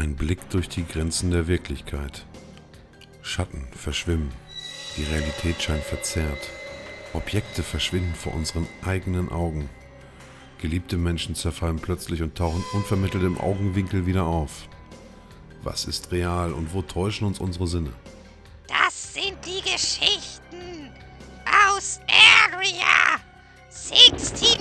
Ein Blick durch die Grenzen der Wirklichkeit. Schatten verschwimmen. Die Realität scheint verzerrt. Objekte verschwinden vor unseren eigenen Augen. Geliebte Menschen zerfallen plötzlich und tauchen unvermittelt im Augenwinkel wieder auf. Was ist real und wo täuschen uns unsere Sinne? Das sind die Geschichten aus Area 69!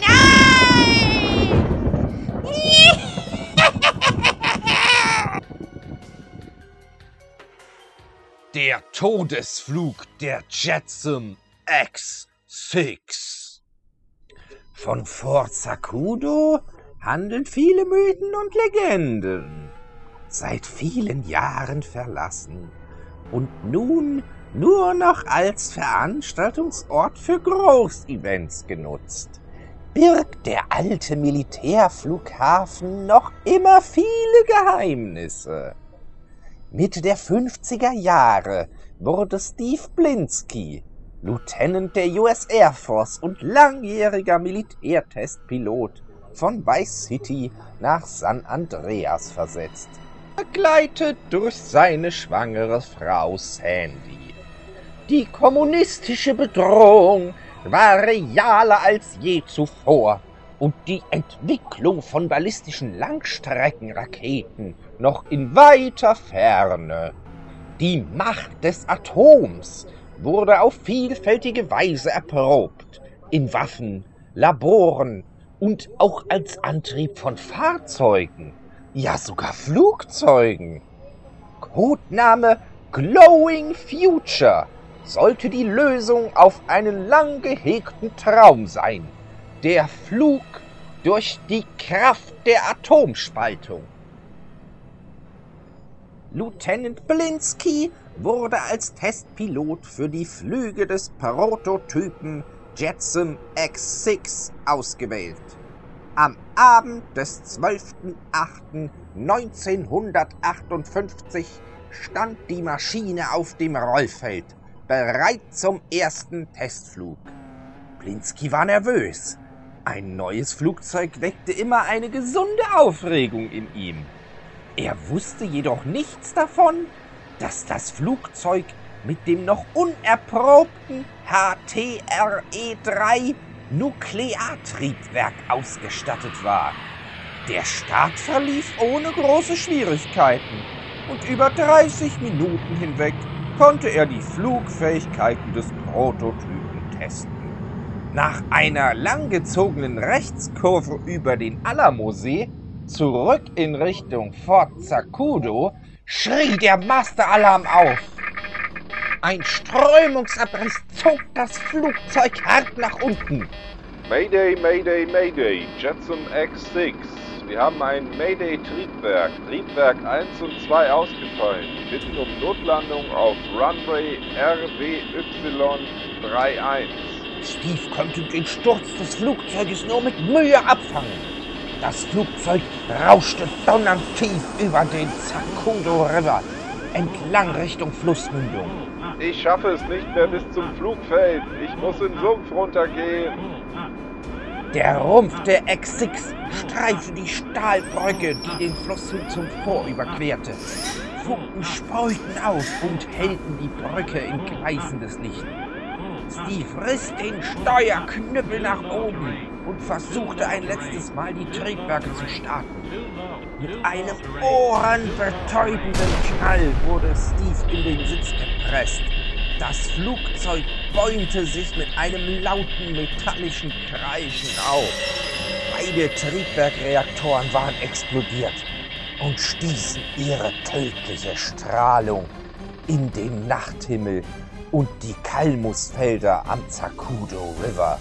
Der Todesflug der Jetsam X-6. Von Fort Sakudo handeln viele Mythen und Legenden. Seit vielen Jahren verlassen und nun nur noch als Veranstaltungsort für Großevents genutzt, birgt der alte Militärflughafen noch immer viele Geheimnisse. Mitte der 50er Jahre wurde Steve Blinsky Lieutenant der US Air Force und langjähriger Militärtestpilot von Vice City nach San Andreas versetzt, begleitet durch seine schwangere Frau Sandy. Die kommunistische Bedrohung war realer als je zuvor und die Entwicklung von ballistischen Langstreckenraketen noch in weiter Ferne. Die Macht des Atoms wurde auf vielfältige Weise erprobt, in Waffen, Laboren und auch als Antrieb von Fahrzeugen, ja sogar Flugzeugen. Codename Glowing Future sollte die Lösung auf einen lang gehegten Traum sein der Flug durch die Kraft der Atomspaltung. Lieutenant Blinsky wurde als Testpilot für die Flüge des Prototypen Jetson X6 ausgewählt. Am Abend des 12.08.1958 stand die Maschine auf dem Rollfeld, bereit zum ersten Testflug. Blinsky war nervös. Ein neues Flugzeug weckte immer eine gesunde Aufregung in ihm. Er wusste jedoch nichts davon, dass das Flugzeug mit dem noch unerprobten HTRE-3 Nukleartriebwerk ausgestattet war. Der Start verlief ohne große Schwierigkeiten und über 30 Minuten hinweg konnte er die Flugfähigkeiten des Prototypen testen. Nach einer langgezogenen Rechtskurve über den Alamosee zurück in Richtung Fort Sakudo schrie der Masteralarm auf. Ein Strömungsabriss zog das Flugzeug hart nach unten. Mayday, Mayday, Mayday, Jetson X6. Wir haben ein Mayday-Triebwerk, Triebwerk 1 und 2 ausgefallen. Bitten um Notlandung auf Runway RWY31. Steve konnte den Sturz des Flugzeuges nur mit Mühe abfangen. Das Flugzeug rauschte donnernd tief über den Sakudo River, entlang Richtung Flussmündung. Ich schaffe es nicht mehr bis zum Flugfeld. Ich muss in den Sumpf runtergehen. Der Rumpf der X6 streifte die Stahlbrücke, die den Flusshügel zum Vor überquerte. Funken speuten auf und hellten die Brücke in gleißendes Licht. Steve riss den Steuerknüppel nach oben und versuchte ein letztes Mal die Triebwerke zu starten. Mit einem ohrenbetäubenden Knall wurde Steve in den Sitz gepresst. Das Flugzeug bäumte sich mit einem lauten metallischen Kreischen auf. Beide Triebwerkreaktoren waren explodiert und stießen ihre tödliche Strahlung in den Nachthimmel und die Kalmusfelder am Zakudo River.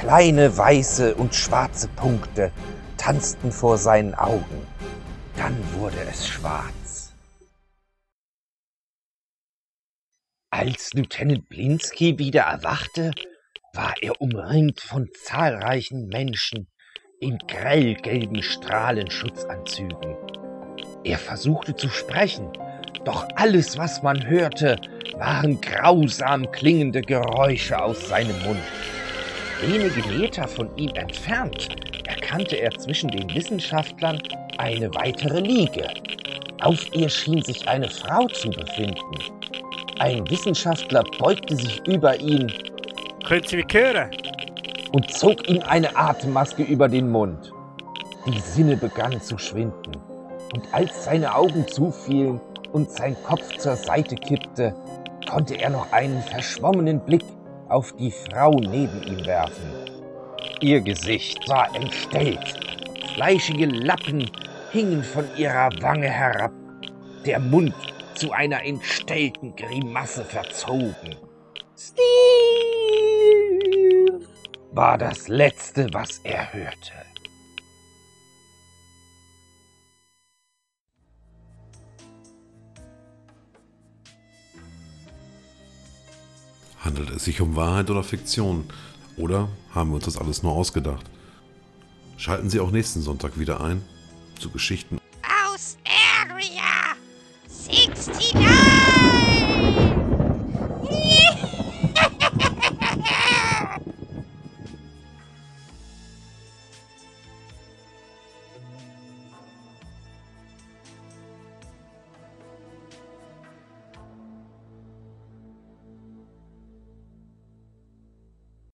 Kleine weiße und schwarze Punkte tanzten vor seinen Augen. Dann wurde es schwarz. Als Lieutenant Blinsky wieder erwachte, war er umringt von zahlreichen Menschen in grellgelben Strahlenschutzanzügen. Er versuchte zu sprechen, doch alles, was man hörte, waren grausam klingende Geräusche aus seinem Mund. Wenige Meter von ihm entfernt erkannte er zwischen den Wissenschaftlern eine weitere Liege. Auf ihr schien sich eine Frau zu befinden. Ein Wissenschaftler beugte sich über ihn und zog ihm eine Atemmaske über den Mund. Die Sinne begannen zu schwinden, und als seine Augen zufielen und sein Kopf zur Seite kippte, konnte er noch einen verschwommenen Blick auf die Frau neben ihm werfen. Ihr Gesicht war entstellt, fleischige Lappen hingen von ihrer Wange herab, der Mund zu einer entstellten Grimasse verzogen. Steve war das Letzte, was er hörte. Handelt es sich um Wahrheit oder Fiktion? Oder haben wir uns das alles nur ausgedacht? Schalten Sie auch nächsten Sonntag wieder ein zu Geschichten Aus Area 69!